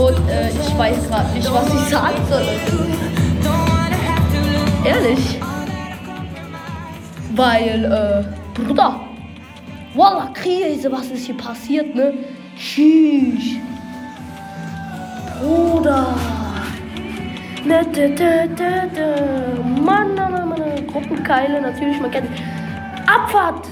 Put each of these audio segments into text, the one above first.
Und äh, ich weiß gerade nicht, was ich sagen soll. Ehrlich. Weil, äh, Bruder. Wallah, Krise, was ist hier passiert, ne? Tschüss. Bruder. Ne, de, de, de, de. Mann, Mann, Mann, Mann. Gruppenkeile, natürlich, man kennt. Abfahrt.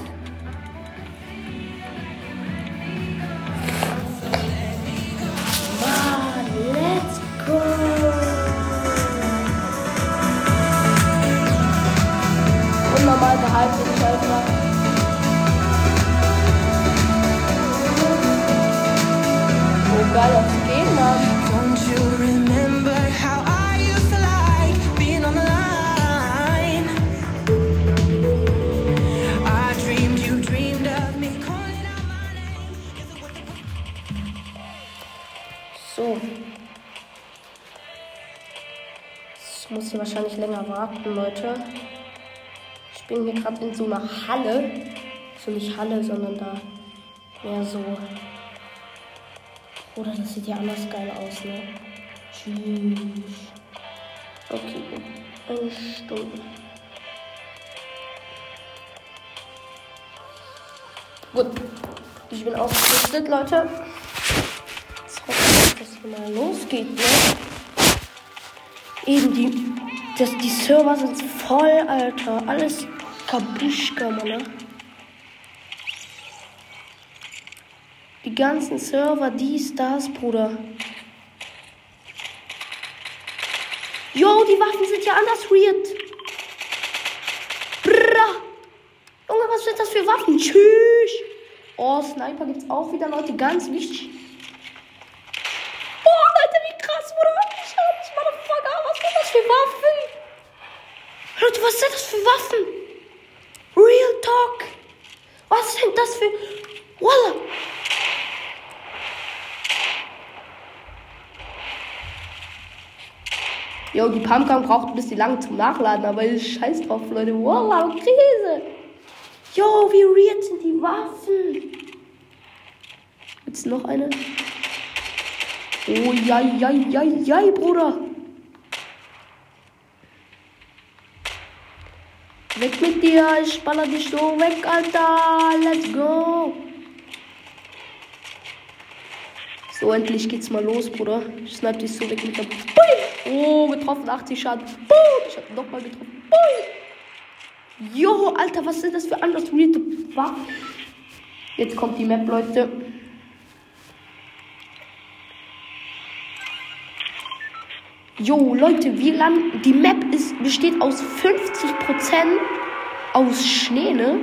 Warten, Leute. Ich bin hier gerade in so einer Halle. So nicht Halle, sondern da mehr so. Oder das sieht ja anders geil aus, ne? Tschüss. Okay, eine Stunde. Gut. Ich bin ausgerüstet, Leute. Jetzt hoffe ich, dass es mal losgeht, ne? Eben die. Das, die Server sind voll, Alter. Alles Kabuschka, Mann. ne? Die ganzen Server, dies, das, Bruder. Jo, die Waffen sind ja anders weird. Brrra. Junge, was sind das für Waffen? Tschüss. Oh, Sniper gibt's auch wieder, Leute. Ganz wichtig. Boah, Leute, wie krass, Bruder. Ich hab dich, Motherfucker. Was sind das für Waffen? Leute, was sind das für Waffen? Real Talk. Was sind das für... Walla. Jo, die Pumpgun braucht ein bisschen lang zum Nachladen, aber ich scheiß drauf, Leute. Walla, Krise. Jo, wie weird sind die Waffen. Gibt's noch eine? Oh, ja, ja, ja, ja, Bruder. Weg mit dir, ich baller dich so weg, Alter. Let's go. So, endlich geht's mal los, Bruder. Ich snipe dich so weg mit der. Bui! Oh, getroffen, 80 Schaden. Bui! Ich hab nochmal getroffen. Bui! Jo, Alter, was sind das für anders? Jetzt kommt die Map, Leute. Jo, Leute, wir landen. Die Map ist, besteht aus 50% aus Schnee, ne?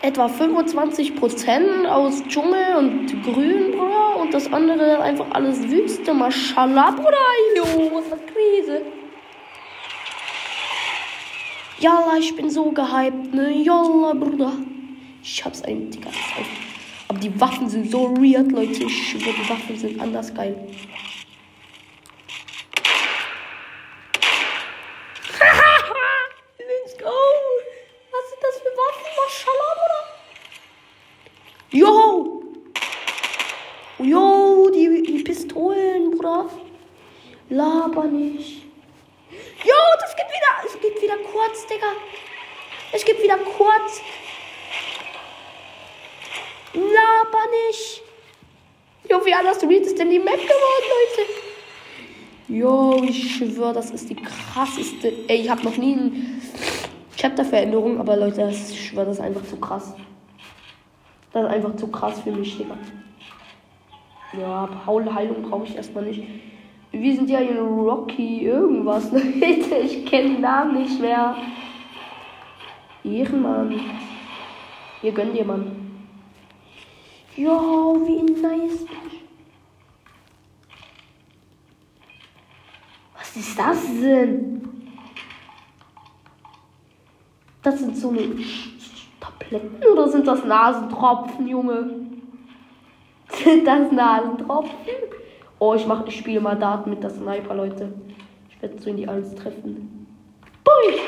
Etwa 25% aus Dschungel und Grün, Bruder. Und das andere einfach alles Wüste. Maschallah, Bruder. Jo, was für Krise. Jalla, ich bin so gehypt, ne? Jalla, Bruder. Ich hab's ein, Digga. Aber die Waffen sind so weird, Leute. Ich schwöre, die Waffen sind anders geil. Let's go. Was sind das für Waffen? Maschallah, Bruder. Yo. Yo, die, die Pistolen, Bruder. Laber nicht. Jo, das geht wieder. Es geht wieder kurz, Digga. Es geht wieder kurz. Laber nicht. Jo, wie anders read ist denn die Map geworden, Leute? Jo, ich schwöre, das ist die krasseste. Ey, ich habe noch nie eine Chapter-Veränderung, aber Leute, ich schwöre, das ist einfach zu krass. Das ist einfach zu krass für mich, Digga. Ja, Paul Heilung brauche ich erstmal nicht. Wir sind ja hier Rocky irgendwas. Leute, ich kenne den Namen nicht mehr. Ehrenmann. Hier gönn dir, Mann. Jo, wie nice. Was ist das denn? Das sind so eine Tabletten oder sind das Nasentropfen, Junge? Sind das Nasentropfen? Oh, ich mach, ich spiele mal Daten mit der Sniper, Leute. Ich werde so in die Eins treffen. Bui!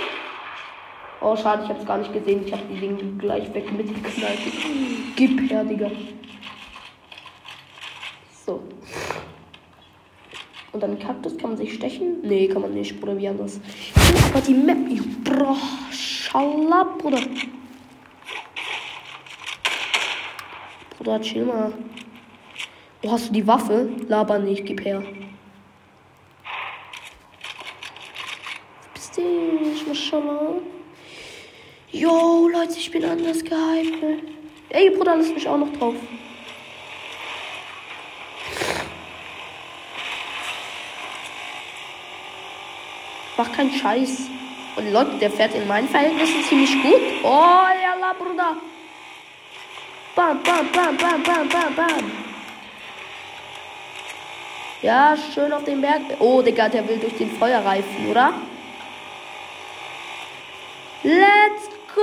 Oh, schade, ich habe es gar nicht gesehen. Ich habe die Dinge gleich weg mitgeknallt. Gib her, Digga. So. Und dann Kaktus kann man sich stechen? Nee, kann man nicht, Bruder, wie anders. Aber die Map, ich, bro, Schala, Bruder. Bruder, chill mal. Oh, hast du die Waffe? Laber nicht, gib her. Bist du nicht, Maschallah? Yo, Leute, ich bin anders gehypt. ne? Ey, Bruder, lass mich auch noch drauf. Mach keinen Scheiß. Und Leute, der fährt in meinen Verhältnissen ziemlich gut. Oh, ja, Bruder. Bam, bam, bam, bam, bam, bam, bam. Ja, schön auf den Berg. Oh, Digga, der will durch den Feuerreifen, oder? Let's go!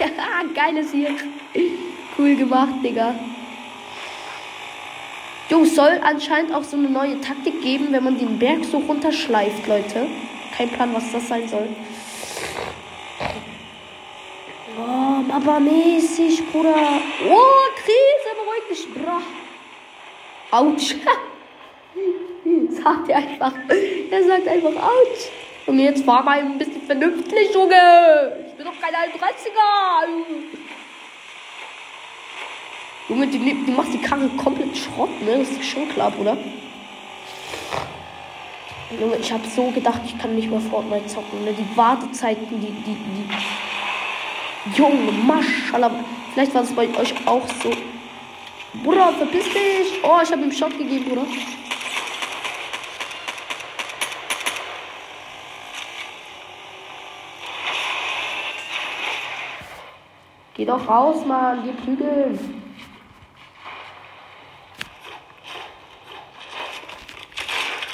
Ja, geiles hier. Cool gemacht, Digga. Jo, soll anscheinend auch so eine neue Taktik geben, wenn man den Berg so runterschleift, Leute. Kein Plan, was das sein soll. Oh, aber mäßig, Bruder. Oh, Krise, beruhig dich, bra. Autsch. sagt er einfach. Er sagt einfach Autsch. Und jetzt fahr mal ein bisschen vernünftig, Junge. Ich bin doch kein 31er. Junge, du, du machst die Karre komplett Schrott, ne? Das ist schon klar, Bruder. Junge, ich habe so gedacht, ich kann nicht mehr Fortnite zocken. Ne? Die Wartezeiten, die, die, die. Junge, Maschallah. Vielleicht war es bei euch auch so. Bruder, verpiss dich. Oh, ich habe ihm Shot gegeben, Bruder. Geh doch raus, Mann. Geh prügeln.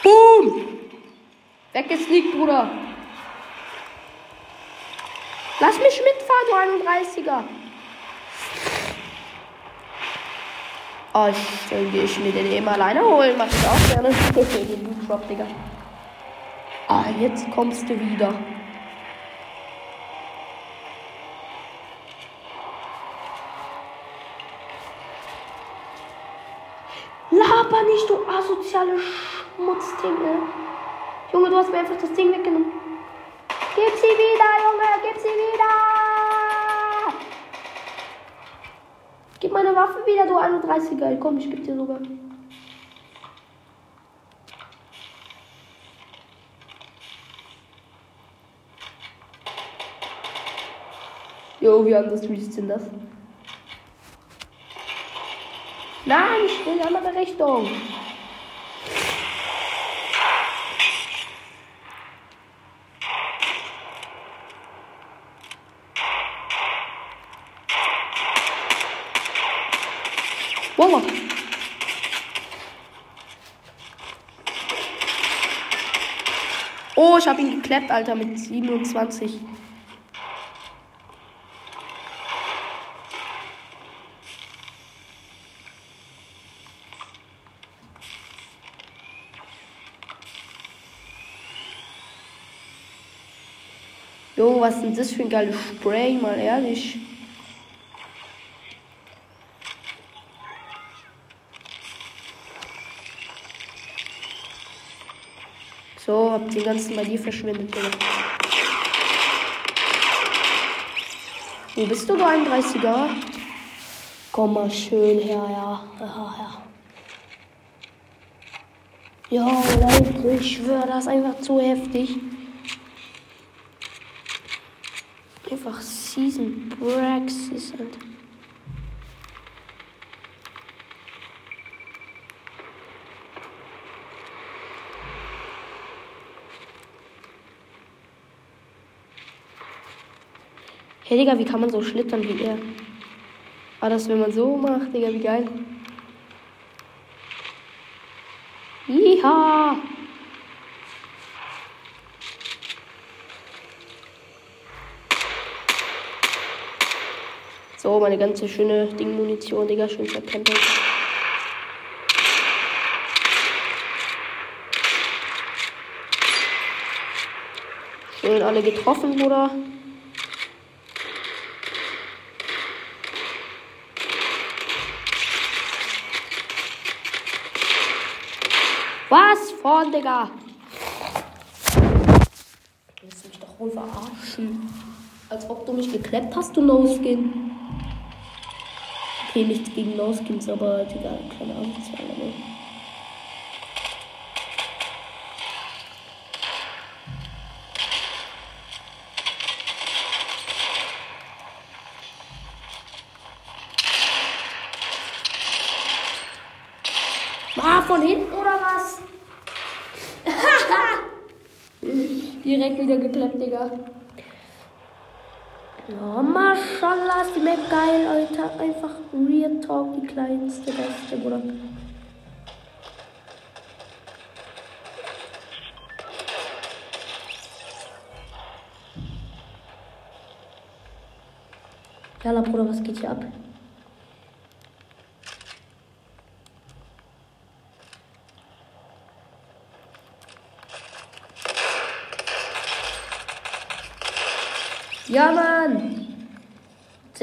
Boom! Weggesneakt, Bruder. Lass mich mitfahren, du 31er. Oh, ich, dann gehe ich mir den eben alleine holen. Mach ich auch gerne. den Drop, Digga. Ah, jetzt kommst du wieder. Laber nicht, du asoziale Schmutzdinge. Junge, du hast mir einfach das Ding weggenommen. Gib sie wieder, Junge, gib sie wieder. Gib meine Waffe wieder, du 31er. Komm, ich geb dir sogar. Jo, wie anders ist denn das? Nein, ich will in eine andere Richtung. Wallah. Oh, ich habe ihn geklappt, Alter, mit 27. Jo, was ist denn das für ein geiles Spray, mal ehrlich. So, hab den ganzen bei dir verschwendet, Junge. Wo bist du, du 31er? Komm mal schön her, ja. ja, ja. Ja, Leute, ich schwöre, das ist einfach zu heftig. Einfach Season Praxis und. Hey Digga, wie kann man so schlittern wie er? War das, wenn man so macht, Digga, wie geil. Iha! So, meine ganze schöne Ding-Munition, Digga, schön verkrempelt. Schön alle getroffen, Bruder. Was? Vorn, Digga. Du willst mich doch wohl verarschen. Als ob du mich gekleppt hast, du No-Skin. Okay, nichts gegen No-Skins, aber Digga, keine Ahnung, was war ne? Ah, von hinten oder was? Geklappt, Digga. Ja, Maschallah, ist die Map geil, Alter. Einfach Real Talk, die kleinste, beste, Bruder. Jalla, Bruder, was geht hier ab? Ja, Mann!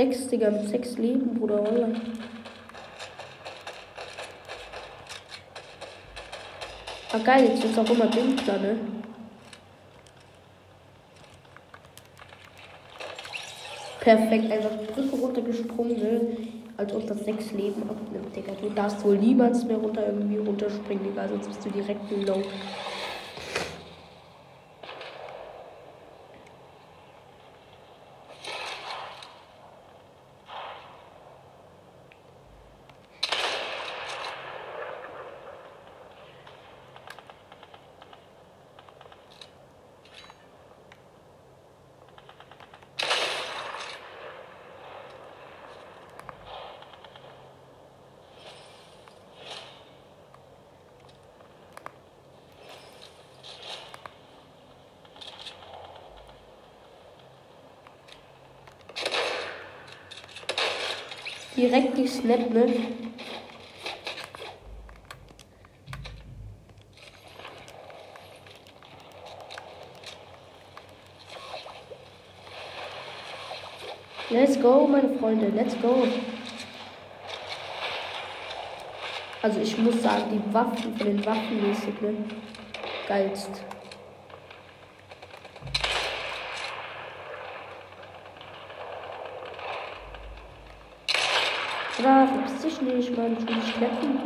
Sechs, Digga, mit sechs Leben, Bruder, Wallah. Ah, geil, jetzt ist auch immer dunkler, ne? Perfekt, einfach Brücke runtergesprungen, ne? Als ob das sechs Leben abnimmt, Digga. Du darfst wohl niemals mehr runter irgendwie runterspringen, Digga, sonst bist du direkt Low. Direkt die Snap, ne? Let's go, meine Freunde, let's go. Also ich muss sagen, die Waffen von den Waffen mäßig, ne? Geilst. Oder verpiss dich nicht, Mann, ich will dich schleppen.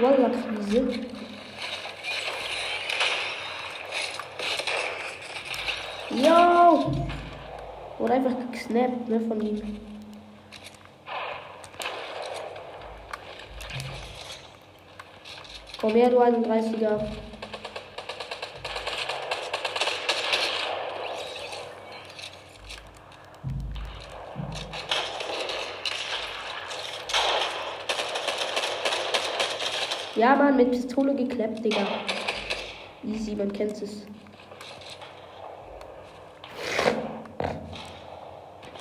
Wallah, Krise. Yo! Wurde einfach gesnappt, ne, von ihm. Komm her, du 31er. Ja, Mann, mit Pistole gekleppt, Digga. Easy, man kennt es.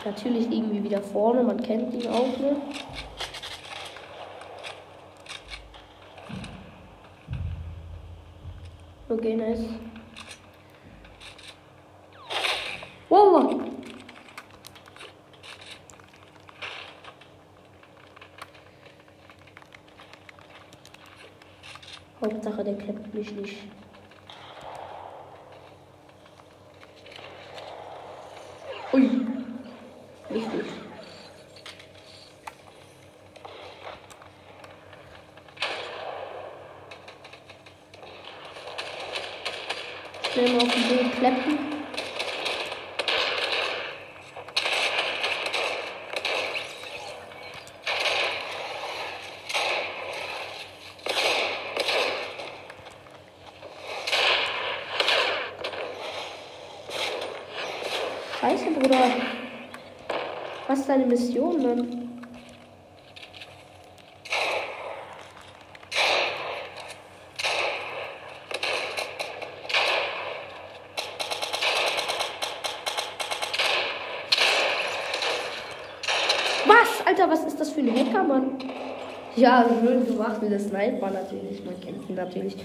Natürlich irgendwie wieder vorne, man kennt ihn auch, ne? Okay, nice. Wow! Hauptsache, der klappt mich nicht. Ui. Nicht gut. Schnell mal auf den Boden kleppen. Scheiße, Bruder. Was ist deine Mission, Mann? Alter, was ist das für ein Hacker, Mann? Ja, schön gemacht wie der Sniper natürlich. Man kennt ihn natürlich.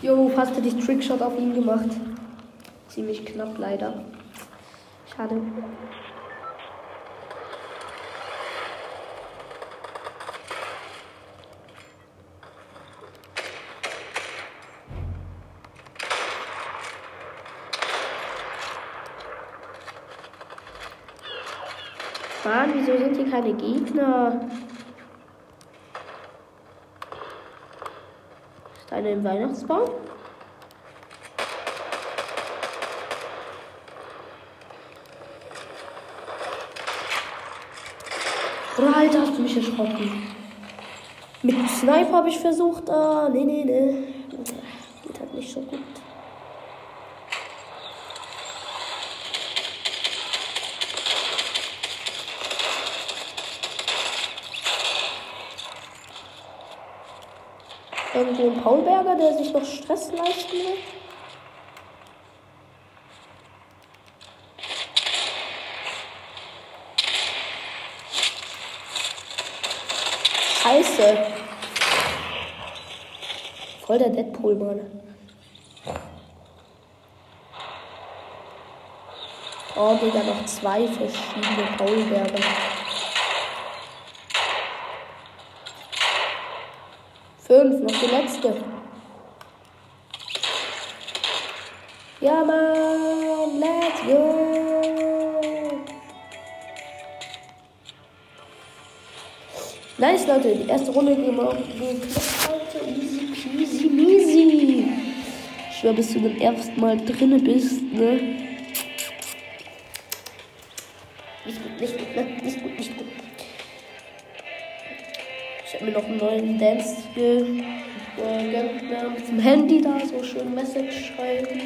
Jo, fast hätte ich Trickshot auf ihn gemacht. Ziemlich knapp leider. Schade. Mann, wieso sind hier keine Gegner? Ist einer im Weihnachtsbaum? Oder Alter, hast du mich erschrocken? Mit Sniper habe ich versucht, ah, nee, nee, nee. Geht halt nicht so gut. Irgendwo ein Paulberger, der sich noch Stress leisten will. Scheiße. Voll der Deadpool, Mann. Oh, Digga, noch zwei verschiedene Paulberger. Fünf, noch die letzte. Ja, Mann, let's go. Nice, Leute, die erste Runde gemacht. Heute easy peasy measy. Ich schwör, bis du beim ersten Mal drinne bist, ne? Nicht gut, nicht gut? Nicht gut, nicht gut. Habe mir noch einen neuen Dance gegönnt, ne? Mit dem Handy da so schön Message schreiben.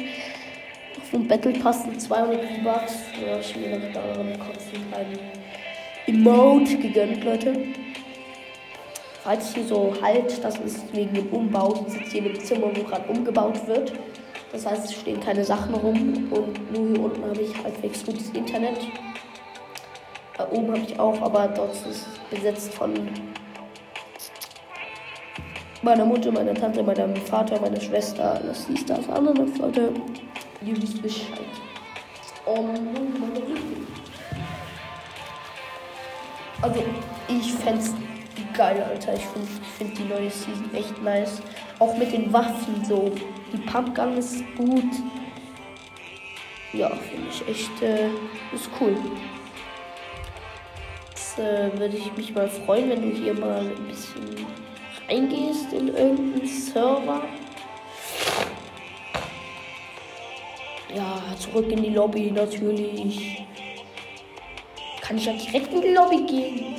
Noch vom Battle Pass sind 200 V-Bucks. Ja, ich mir noch daran kotzen einen Emote gegönnt, Leute falls hier so halt, das ist wegen dem Umbau, ich sitze hier dem Zimmer, wo gerade umgebaut wird. Das heißt, es stehen keine Sachen rum und nur hier unten habe ich halbwegs gutes Internet. Da oben habe ich auch, aber dort ist es besetzt von meiner Mutter, meiner Tante, meinem Vater, meiner Schwester, das hieß das andere Leute. Ihr wisst Bescheid. Und also, ich fände es geil, Alter. Ich finde find die neue Season echt nice. Auch mit den Waffen so. Die Pumpgun ist gut. Ja, finde ich echt, äh, ist cool. Jetzt äh, würde ich mich mal freuen, wenn du hier mal ein bisschen reingehst in irgendeinen Server. Ja, zurück in die Lobby natürlich. Kann ich ja direkt in die Lobby gehen.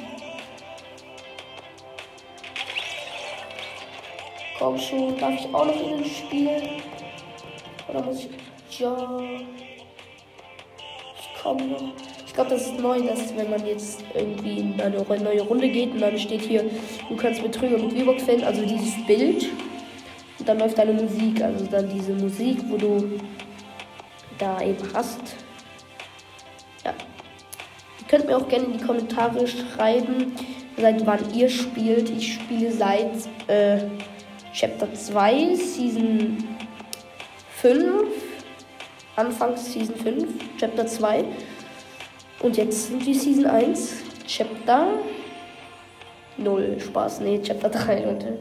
Komm schon, darf ich auch noch in den Spiel? Oder muss ich. Ja. Ich komme noch. Ich glaube, das ist neu, dass wenn man jetzt irgendwie in eine neue Runde geht und dann steht hier, du kannst Betrüger mit V-Box finden, also dieses Bild. Und dann läuft deine Musik, also dann diese Musik, wo du da eben hast. Ja. Ihr könnt mir auch gerne in die Kommentare schreiben, seit wann ihr spielt. Ich spiele seit äh, Chapter 2, Season 5. Anfangs Season 5, Chapter 2. Und jetzt sind wir Season 1, Chapter 0. Spaß, nee, Chapter 3, Leute.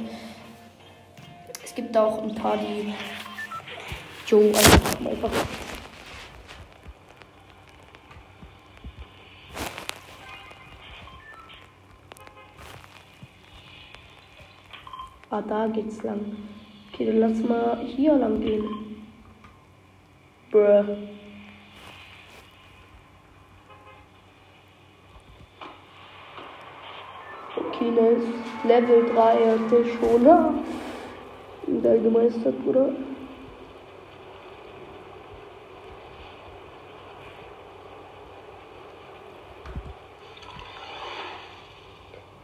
Es gibt auch ein paar, die. Jo, also einfach. Ah, da geht's lang. Okay, dann lass mal hier lang gehen. Bruh. Nice. Level 3 hatte schon. Ja. Geil gemeistert, Bruder.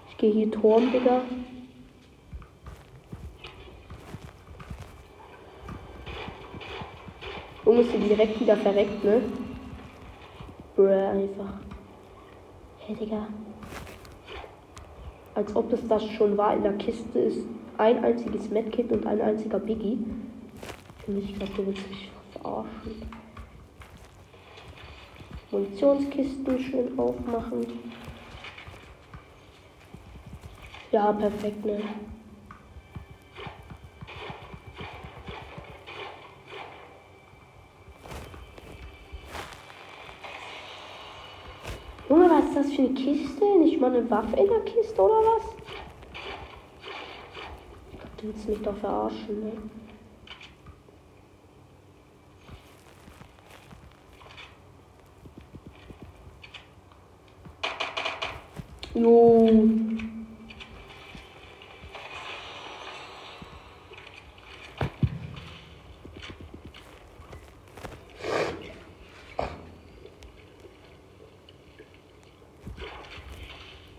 Ich gehe hier Turm, Digga. Junge, ist direkt wieder verreckt, ne? Bruh, einfach. Hey, Digga. Als ob es das schon war. In der Kiste ist ein einziges Medkit und ein einziger Biggie. Ich glaube, du willst mich verarschen. Munitionskisten schön aufmachen. Ja, perfekt, ne? Das für eine Kiste? Nicht mal eine Waffe in der Kiste oder was? Du willst mich doch verarschen, ne? Jo.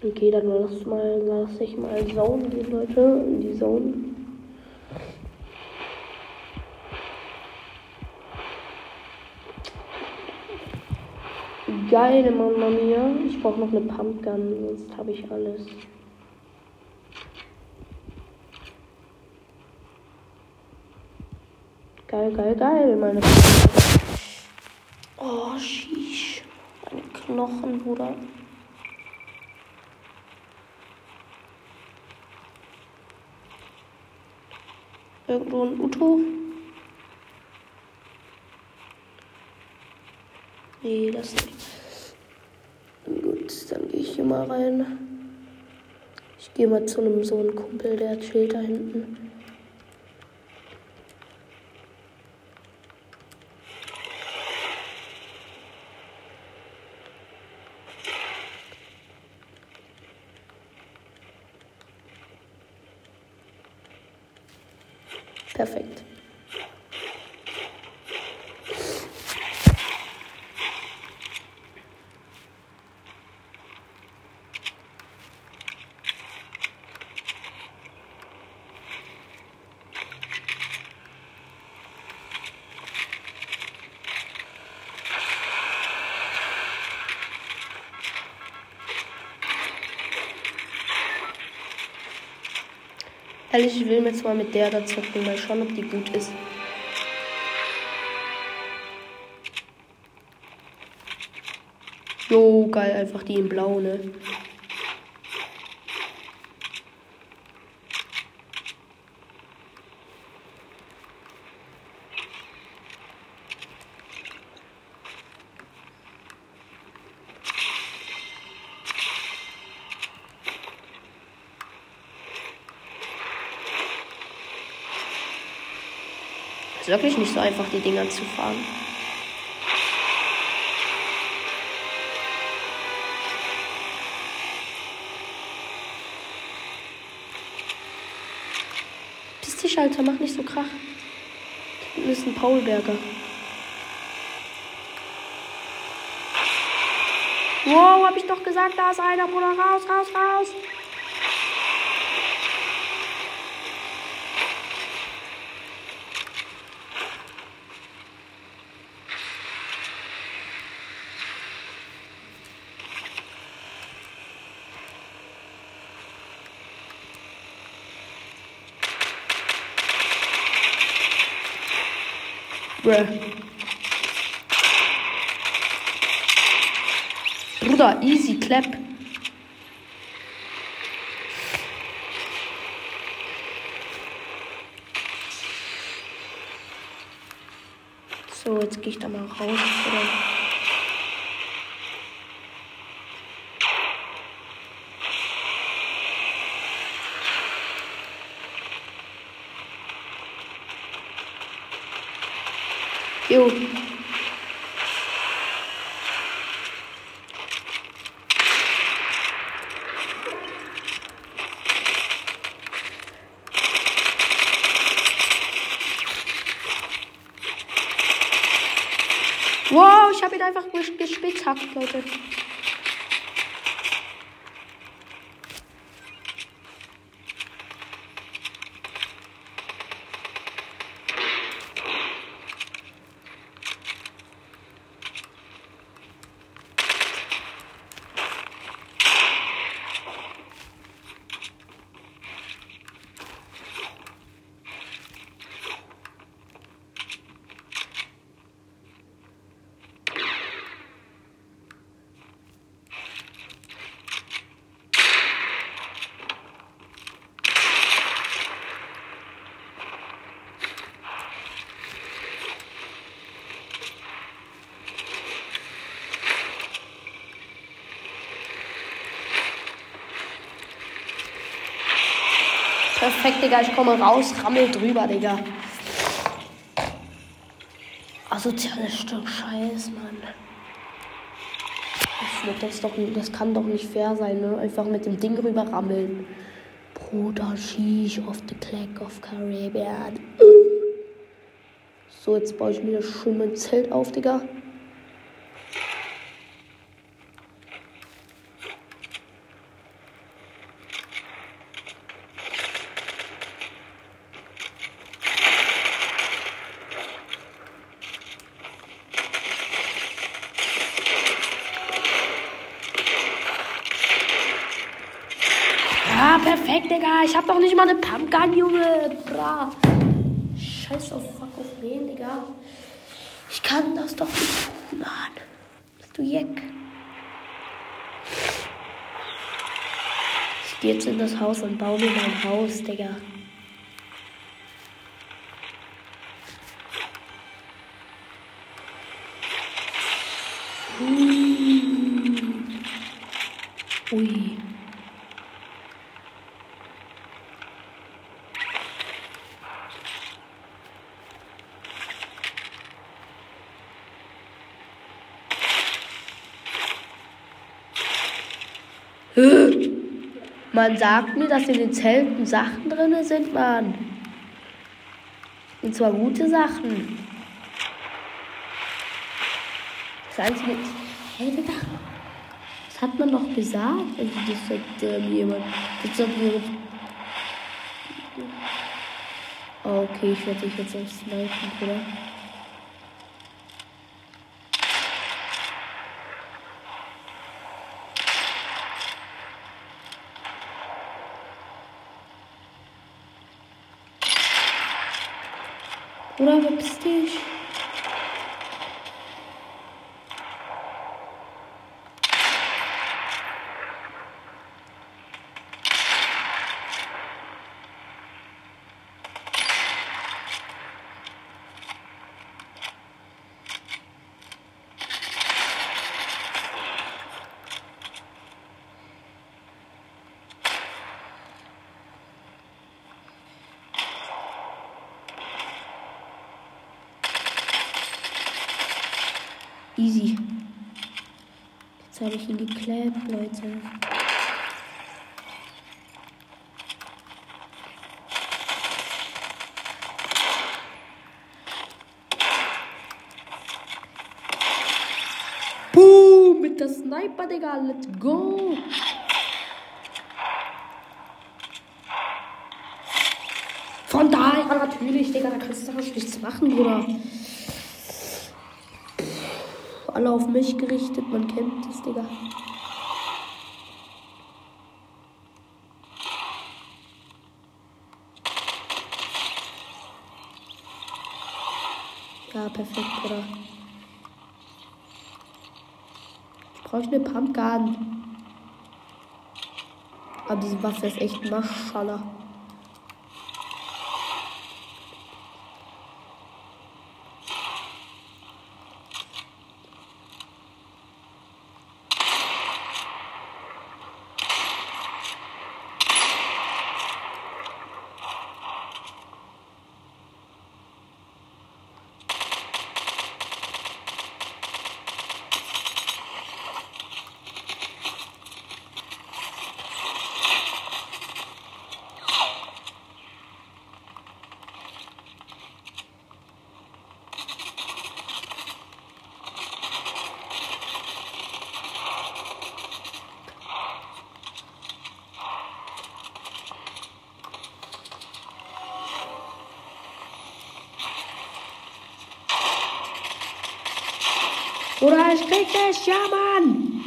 Okay, dann lass mal, lass ich mal Zone gehen, Leute. In die Zone. Geile Mama Mia. Ich brauche noch eine Pumpgun, sonst habe ich alles. Geil, geil, geil, meine Oh, sheesh. Meine Knochen, Bruder. Irgendwo ein Uto. Nee, das nicht. Gut, dann gehe ich hier mal rein. Ich gehe mal zu einem so einen Kumpel, der chillt da hinten. Perfekt. Ehrlich, ich will mir jetzt mal mit der da zocken, mal schauen, ob die gut ist. Jo, geil, einfach die in blau, ne? Ist wirklich nicht so einfach, die Dinger zu fahren. Piss dich, Alter, mach nicht so Krach. Das ist ein Paulberger. Wow, hab ich doch gesagt, da ist einer, Bruder. Raus, raus, raus. Bruh. Bruder, easy clap. So, jetzt gehe ich da mal raus. Oder? Jo. Wow, ich habe ihn einfach ges- gespitzhackt, Leute. Perfekt, Digga. Ich komme raus, rammel drüber, Digga. Asoziales Stück Scheiß, Mann. Das, doch, das kann doch nicht fair sein, ne? Einfach mit dem Ding rüber rammeln. Bruder, sheesh, off the clack of Caribbean. So, jetzt baue ich mir das schön mein Zelt auf, Digga. Ja, perfekt, Digga. Ich hab doch nicht mal eine Pumpgun, Junge. Bra. Scheiß auf Fuck auf wen, Digga. Ich kann das doch nicht tun, Mann. Bist du Jeck? Ich geh jetzt in das Haus und baue mir mein Haus, Digga. Ui. Hä? Man sagt mir, dass in den Zelten Sachen drin sind, Mann. Und zwar gute Sachen. Das Einzige. Hey, Digga. Das hat man doch gesagt. Also, das sagt ähm, jemand. Das sagt jemand. Okay, ich werde dich jetzt auf snipen, oder? Oder verpiss dich. Easy. Jetzt habe ich ihn geklappt, Leute. Boom! Mit der Sniper, Digga. Let's go! Von daher natürlich, Digga. Da kannst du doch nichts machen, Bruder alle auf mich gerichtet. Man kennt das, Digga. Ja, perfekt, Bruder. Ich brauche eine Pumpgun. Aber diese Waffe ist echt Maschallah. Das, ja, Mann!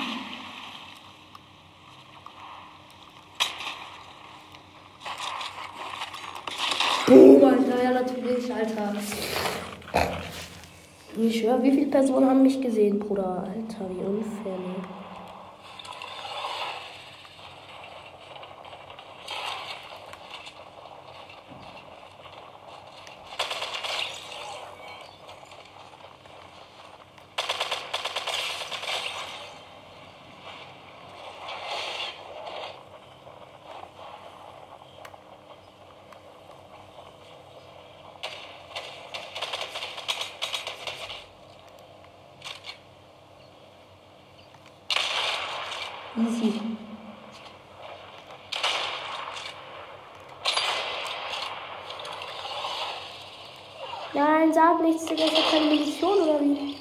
Boom, Alter, ja, natürlich, Alter. Ich schwör, wie viele Personen haben mich gesehen, Bruder? Alter, wie unfair, ne? Easy. Nein, sag nichts. Ich hab keine Munition oder wie?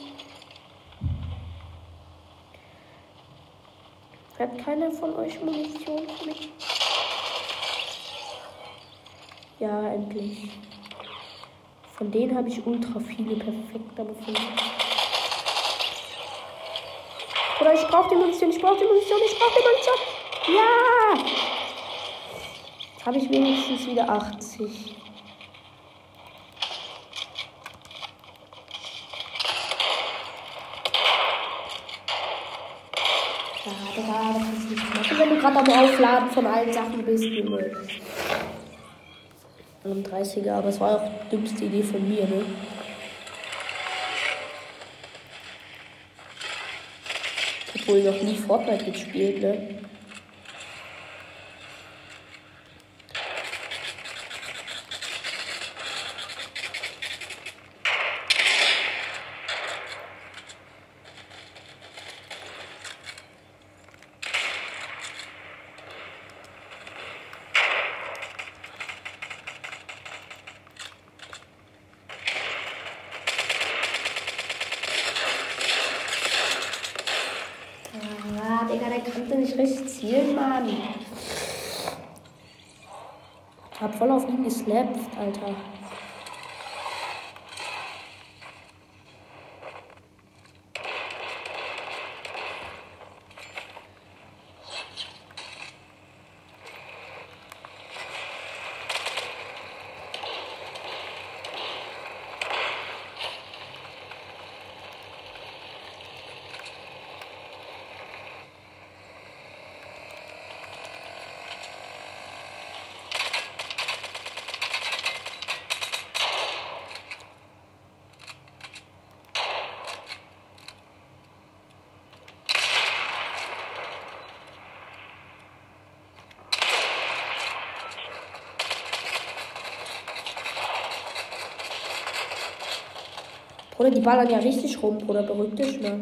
Hat keiner von euch Munition für mich? Ja, endlich. Von denen habe ich ultra viele perfekt, aber von. Oder ich brauche die Munition, ich brauche die Munition, ich brauche die Munition. Ja! Jetzt habe ich wenigstens wieder 80. Ja, Digga, das du nicht machen, wenn du gerade am Aufladen von allen Sachen bist, Junge. Ein 30er, aber es war auch die dümmste Idee von mir, ne? Ich hab wohl noch nie Fortnite gespielt, ne? Ah, Digga, der konnte nicht richtig zielen, Mann. Ich hab voll auf ihn geslappt, Alter. Bruder, die ballern ja richtig rum, Bruder. Beruhig dich mal.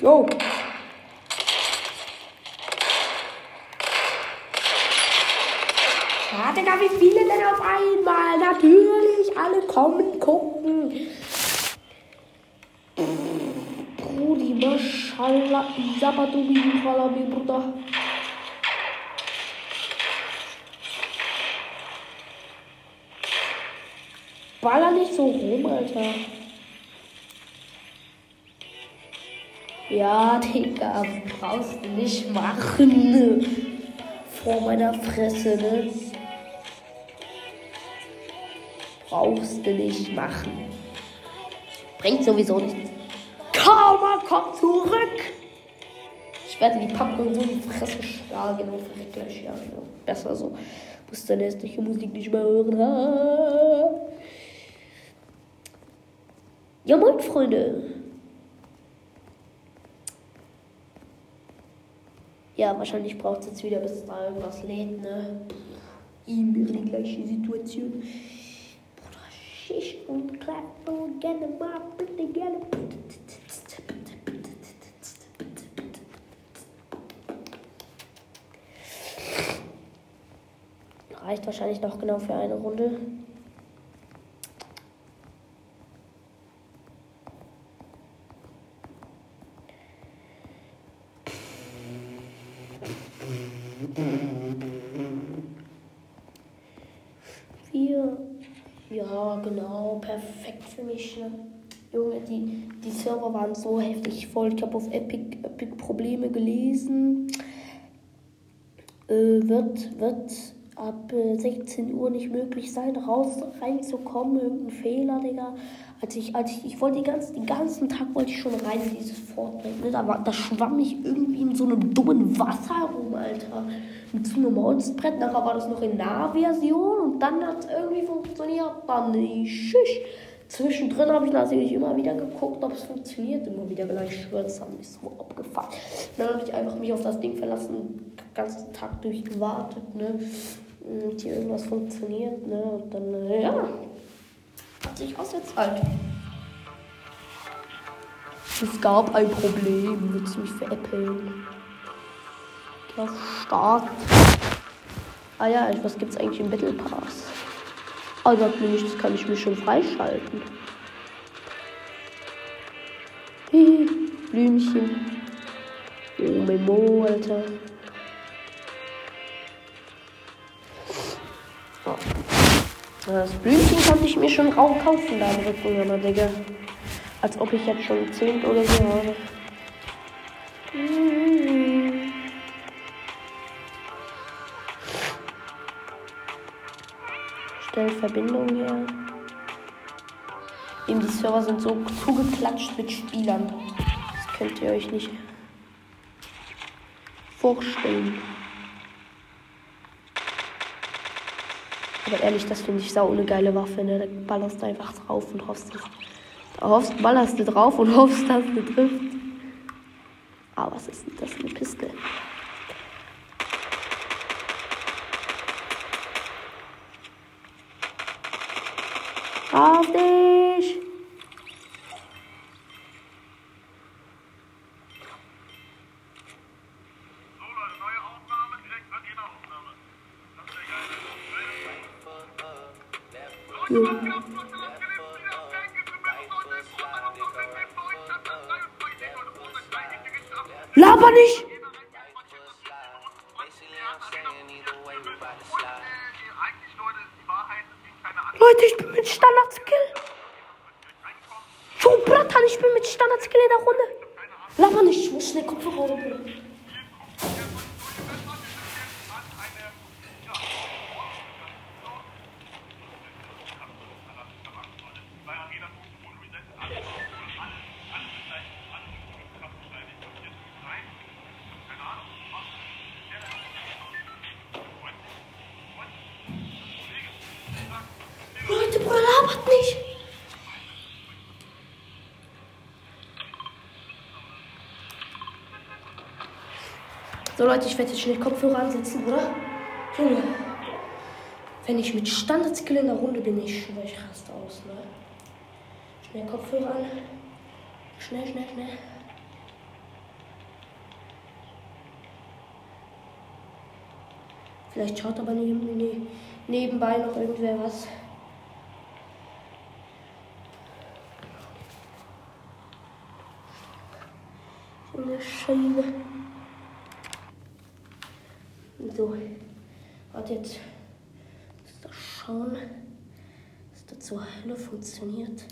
Jo. Ja, Digga, wie viele denn auf einmal? Natürlich, alle kommen, gucken. Brudi, Maschallah, Sabatubi, Falami, Bruder. Baller nicht so rum, Alter. Ja, Digga, brauchst du nicht machen. Vor meiner Fresse, ne? Brauchst du nicht machen. Bringt sowieso nichts. Karma, komm zurück! Ich werde die Packung so in die Fresse schlagen und verreck gleich. Ja, besser so. Muss deine hässliche Musik nicht mehr hören. Ha. Ja, moin, Freunde. Ja, wahrscheinlich braucht es jetzt wieder, bis da irgendwas lädt, ne? Ihm wäre die gleiche Situation. Schisch und Klapp und gerne mal, bitte gerne. Reicht wahrscheinlich noch genau für eine Runde. Vier. Ja, genau, Ne? Junge, die, die Server waren so heftig voll. Ich habe auf Epic, Epic Probleme gelesen. Äh, wird, wird ab äh, 16 Uhr nicht möglich sein, raus reinzukommen. Irgendein Fehler, Digga. Als ich, als ich, ich wollte die ganzen, den ganzen Tag wollte ich schon rein in dieses Fortnite. Ne? Da, war, da schwamm ich irgendwie in so einem dummen Wasser rum, Alter. Mit so einem Holzbrett. Nachher war das noch in Nahversion und dann hat es irgendwie funktioniert. Dann nicht. Tschüss. Zwischendrin habe ich natürlich immer wieder geguckt, ob es funktioniert. Immer wieder gleich, ich schwöre, das hat mich so abgefuckt. Dann habe ich einfach mich auf das Ding verlassen, den ganzen Tag durchgewartet, ne? Und hier irgendwas funktioniert, ne? Und dann, äh, ja, hat sich ausgezahlt. Es gab ein Problem, willst du mich veräppeln? Auf Start. Ah ja, was gibt's eigentlich im Battle Pass? Mir nicht, das kann ich mir schon freischalten. Hihi, Blümchen. Oh, Memo, Alter. Oh. Das Blümchen konnte ich mir schon rau kaufen, da im Rücken, aber Digga. Als ob ich jetzt schon 10 oder so habe. Mhm. Stell Verbindung her. Eben die Server sind so zugeklatscht mit Spielern. Das könnt ihr euch nicht vorstellen. Aber ehrlich, das finde ich sau eine geile Waffe, ne? Da ballerst du einfach drauf und hoffst, dass, da hoffst, ballerst du drauf und hoffst, dass du trifft. Ah, was ist denn das für eine Pistole? Auf dich! So, Leute, ich werde jetzt schnell Kopfhörer ansetzen, oder? Junge. Wenn ich mit Standard-Skill in der Runde bin, ich schwöre, ich raste aus, ne? Schnell Kopfhörer an. Schnell, schnell, schnell. Vielleicht schaut aber neben, ne, nebenbei noch irgendwer was. Eine Scheibe. So, warte jetzt. Lass doch schauen, dass das zur Hölle funktioniert.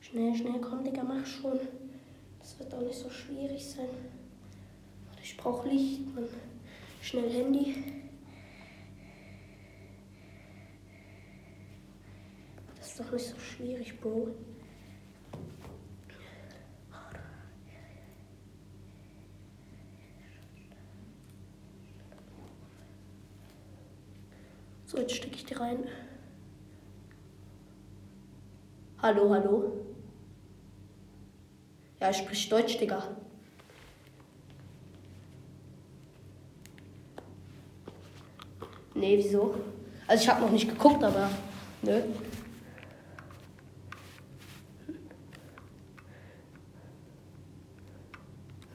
Schnell, schnell, komm, Digga, mach schon. Das wird auch nicht so schwierig sein. Warte, Ich brauche Licht, Mann. Schnell Handy. Das ist doch nicht so schwierig, Bro. So, die rein. Hallo, hallo. Ja, ich sprich Deutsch, Digga. Nee, wieso? Also ich habe noch nicht geguckt, aber nö.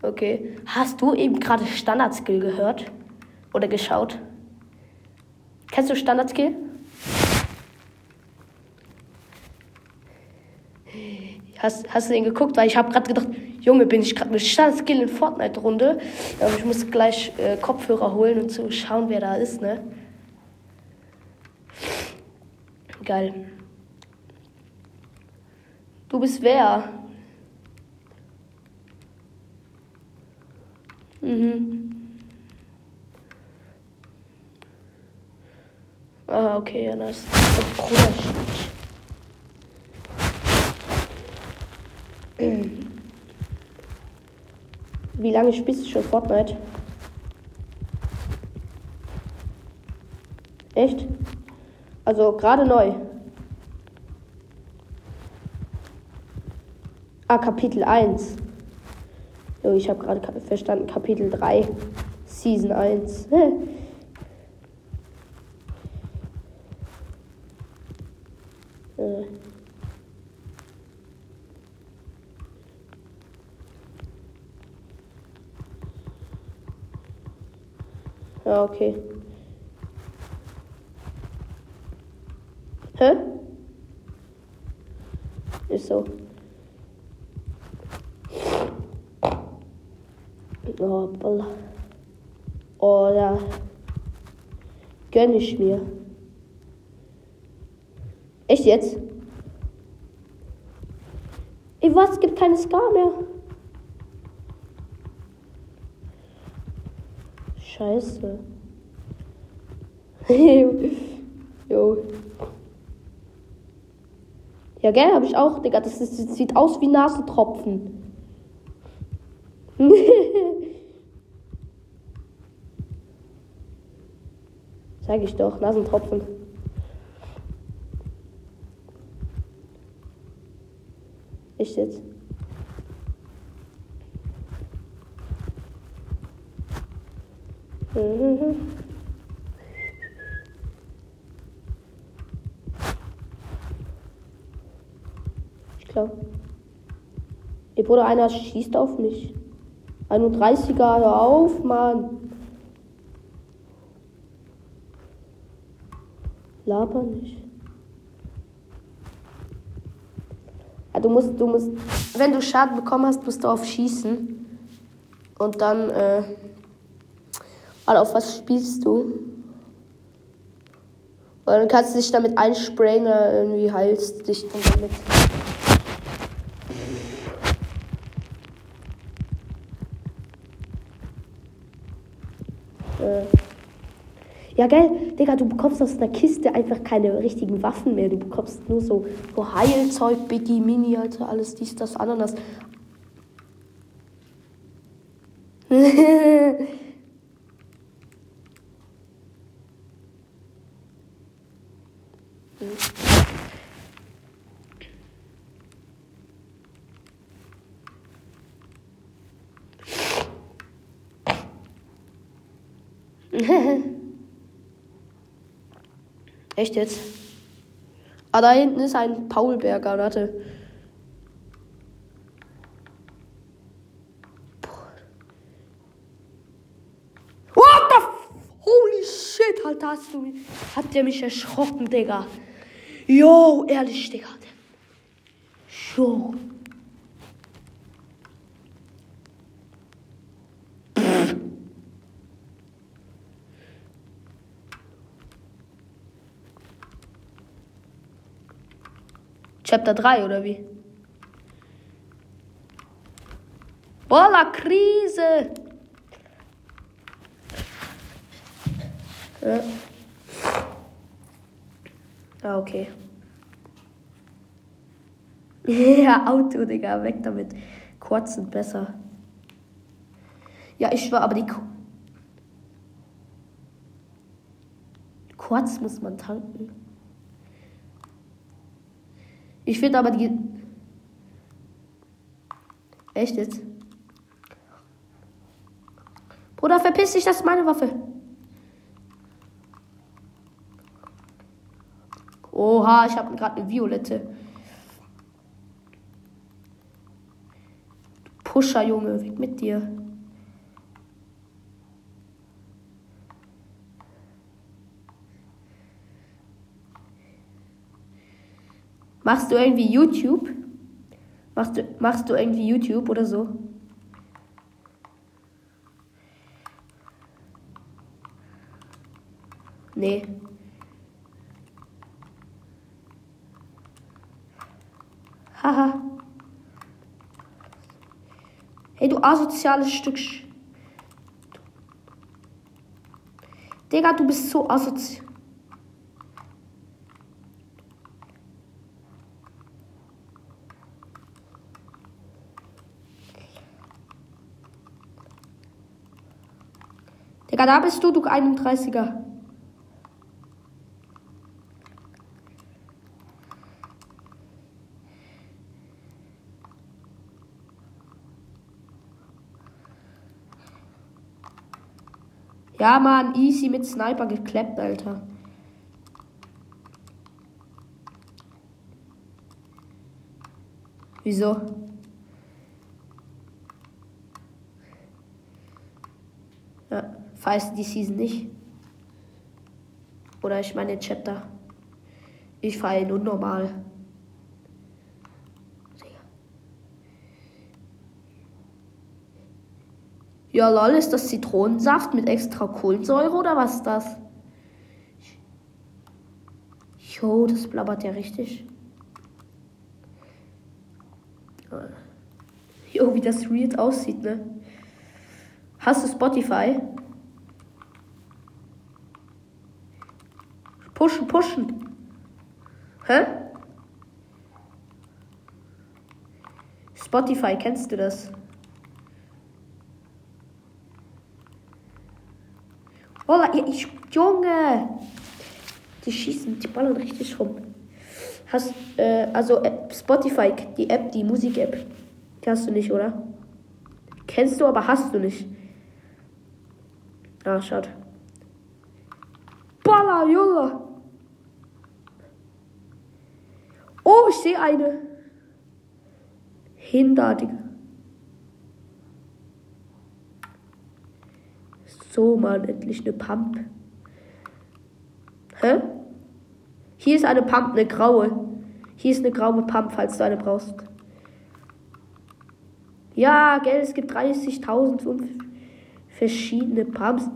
Okay. Hast du eben gerade Standard-Skill gehört? Oder geschaut? Kennst du Standard-Skill? Hast, hast du den geguckt? Weil ich habe gerade gedacht, Junge, bin ich gerade mit Standard-Skill in Fortnite-Runde. Aber ich muss gleich äh, Kopfhörer holen und zu schauen, wer da ist, ne? Geil. Du bist wer? Mhm. Ah, okay, ja, nice. Bruder, Wie lange spielst du schon Fortnite? Echt? Also gerade neu. Ah, Kapitel 1. Ich habe gerade verstanden, Kapitel 3, Season 1. Ja, okay. Hä? Ist so. Oh, Balla. Gönn ich mir. Echt jetzt? Ey, was? Es gibt keine Ska mehr. Scheiße. jo. Ja, gell, hab ich auch, Digga. Das, ist, das sieht aus wie Nasentropfen. Sag ich doch, Nasentropfen. Echt jetzt? Ich glaube. Ey, Bruder, einer schießt auf mich. 31er, hör auf, Mann. Laber nicht. Ja, du musst, du musst, wenn du Schaden bekommen hast, musst du auf Schießen. Und dann, äh, Alter, auf was spielst du? Und dann kannst du dich damit einsprayen oder irgendwie heilst dich dann damit. Äh. Ja, gell, Digga, du bekommst aus einer Kiste einfach keine richtigen Waffen mehr. Du bekommst nur so, so Heilzeug, Biggie, Mini, Alter, alles dies, das, Ananas. Echt jetzt? Ah, da hinten ist ein Paulberger, warte. What the f Holy shit, Alter, hast du mich. Hat der mich erschrocken, Digga. Yo, ehrlich, Digga. Jo. Chapter 3 oder wie? Voila, Krise! Ja. Ah, okay. Ja, Auto, Digga, weg damit. Quads sind besser. Ja, ich schwör, aber die Qu Quads muss man tanken. Ich finde aber die. Echt jetzt? Bruder, verpiss dich, das ist meine Waffe. Oha, ich habe gerade eine violette. Pusher, Junge, weg mit dir. Machst du irgendwie YouTube? Machst du, machst du irgendwie YouTube oder so? Nee. Haha. Hey, du asoziales Stück. Digga, du bist so asozial. Digga, da bist du, du 31er. Ja, Mann, easy mit Sniper gekleppt, Alter. Wieso? Feisten die Season nicht. Oder ich meine Chapter. Ich feiere ihn unnormal. Ja, lol, ist das Zitronensaft mit extra Kohlensäure oder was ist das? Jo, das blabbert ja richtig. Jo, wie das weird aussieht, ne? Hast du Spotify? Pushen, pushen. Hä? Spotify, kennst du das? Oh, ich, Junge! Die schießen, die ballern richtig rum. Hast, äh, also äh, Spotify, die App, die Musik-App. Die hast du nicht, oder? Kennst du, aber hast du nicht. Ah, schaut. Baller, Junge! Oh, ich sehe eine. Hinterartige. So, Mann, endlich eine Pump. Hä? Hier ist eine Pump, eine graue. Hier ist eine graue Pump, falls du eine brauchst. Ja, gell, es gibt 30.000 verschiedene Pumps.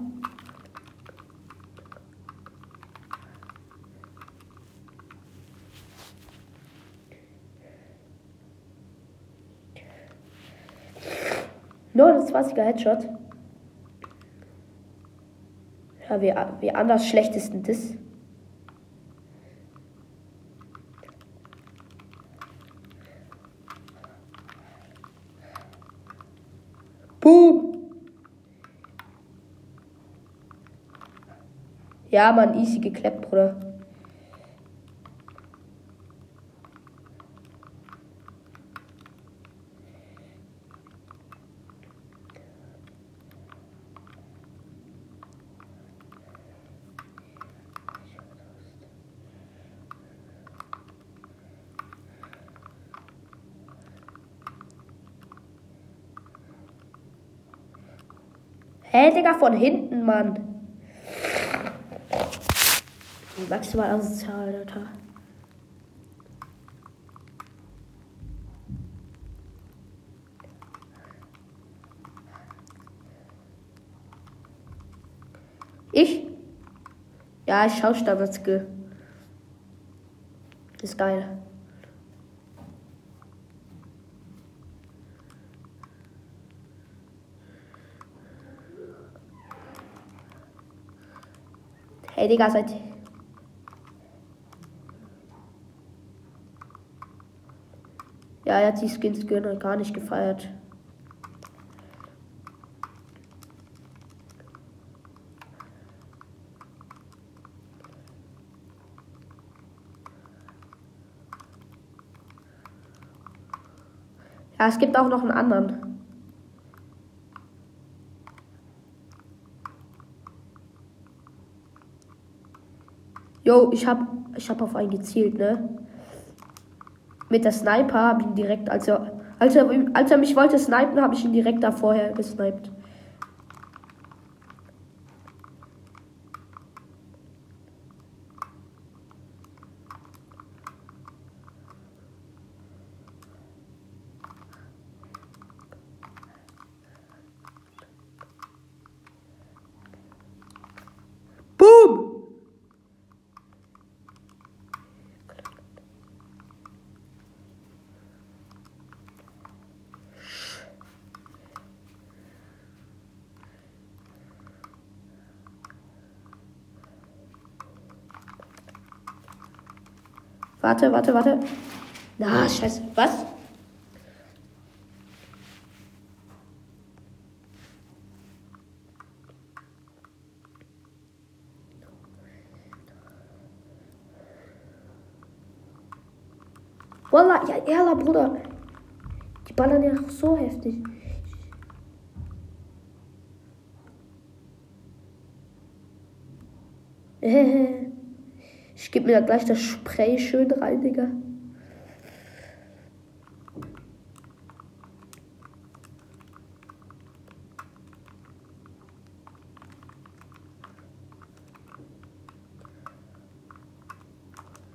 Neunundzwanziger Headshot. Ja, wie, wie anders schlecht ist denn das? Boom! Ja, Mann, easy geklappt, Bruder. Digga, von hinten, Mann. Maximal asozial, Alter. Ich? Ja, ich schau Standard-Skill. Ist geil. Hey, Digga, seid. Ja, er hat die Skins gar nicht gefeiert. Ja, es gibt auch noch einen anderen. Jo, ich hab, ich hab auf einen gezielt, ne? Mit der Sniper habe ich ihn direkt, als er, als er, als er mich wollte snipen, habe ich ihn direkt da vorher gesniped. Boom! Warte, warte, warte. Na, scheiße. Was? Wallah, ja, Erla, Bruder. Die ballern ja so heftig. Ich gebe mir da gleich das Spray schön rein, Digga.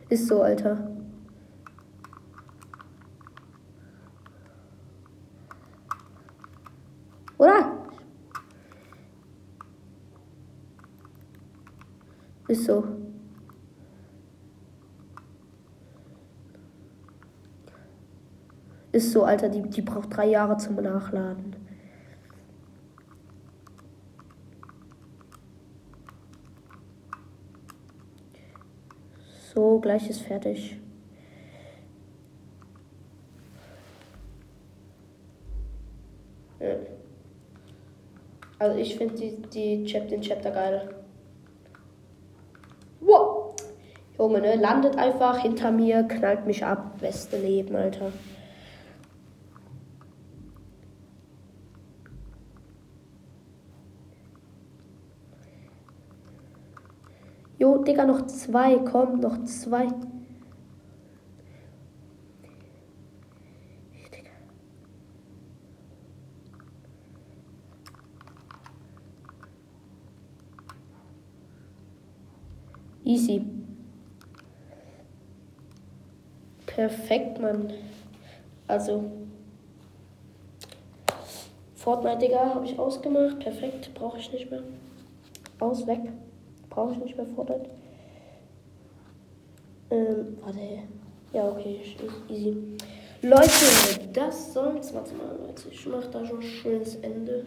Ist so, Alter. Oder? Ist so. Ist so, Alter, die, die braucht drei Jahre zum Nachladen. So, gleich ist fertig. Also ich finde die, die Chap, den Chapter geil. Wow. Junge, ne? Landet einfach hinter mir, knallt mich ab. Beste Leben, Alter. Jo, Digga, noch zwei. Komm, noch zwei. Easy. Perfekt, Mann. Also. Fortnite, Digga, habe ich ausgemacht. Perfekt, brauche ich nicht mehr. Aus, weg. Brauche ich nicht mehr Fortnite. Ähm, warte. Ja, okay, easy. Leute, das soll's. Warte mal, Leute. Ich mache da schon ein schönes Ende.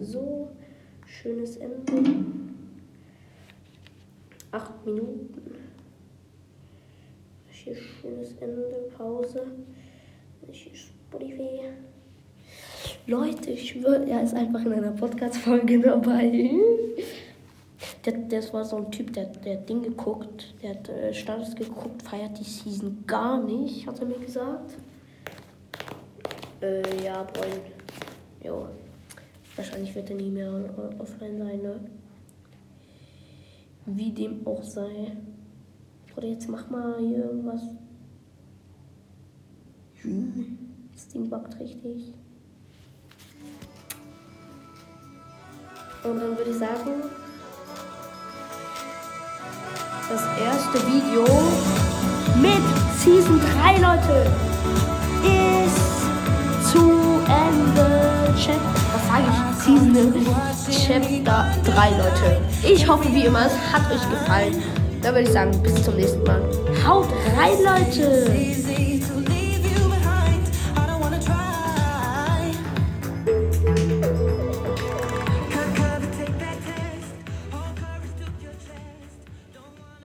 So, schönes Ende. Acht Minuten. Hier schönes Ende, Pause. Hier Spotify. Leute, ich schwöre, er ist einfach in einer Podcast-Folge dabei. Der, das war so ein Typ, der, der hat Ding geguckt, der hat äh, Status geguckt, feiert die Season gar nicht, hat er mir gesagt. Äh, ja, Freund. Jo. Wahrscheinlich wird er nie mehr o- offline sein, ne? Wie dem auch sei. Oder jetzt mach mal hier irgendwas. Hm, Das Ding backt richtig. Und dann würde ich sagen, das erste Video mit Season 3, Leute, ist zu Ende. Chap was sage ich? Season Chapter 3, Leute. Ich hoffe, wie immer, es hat euch gefallen. Dann würde ich sagen, bis zum nächsten Mal. Haut rein, Leute!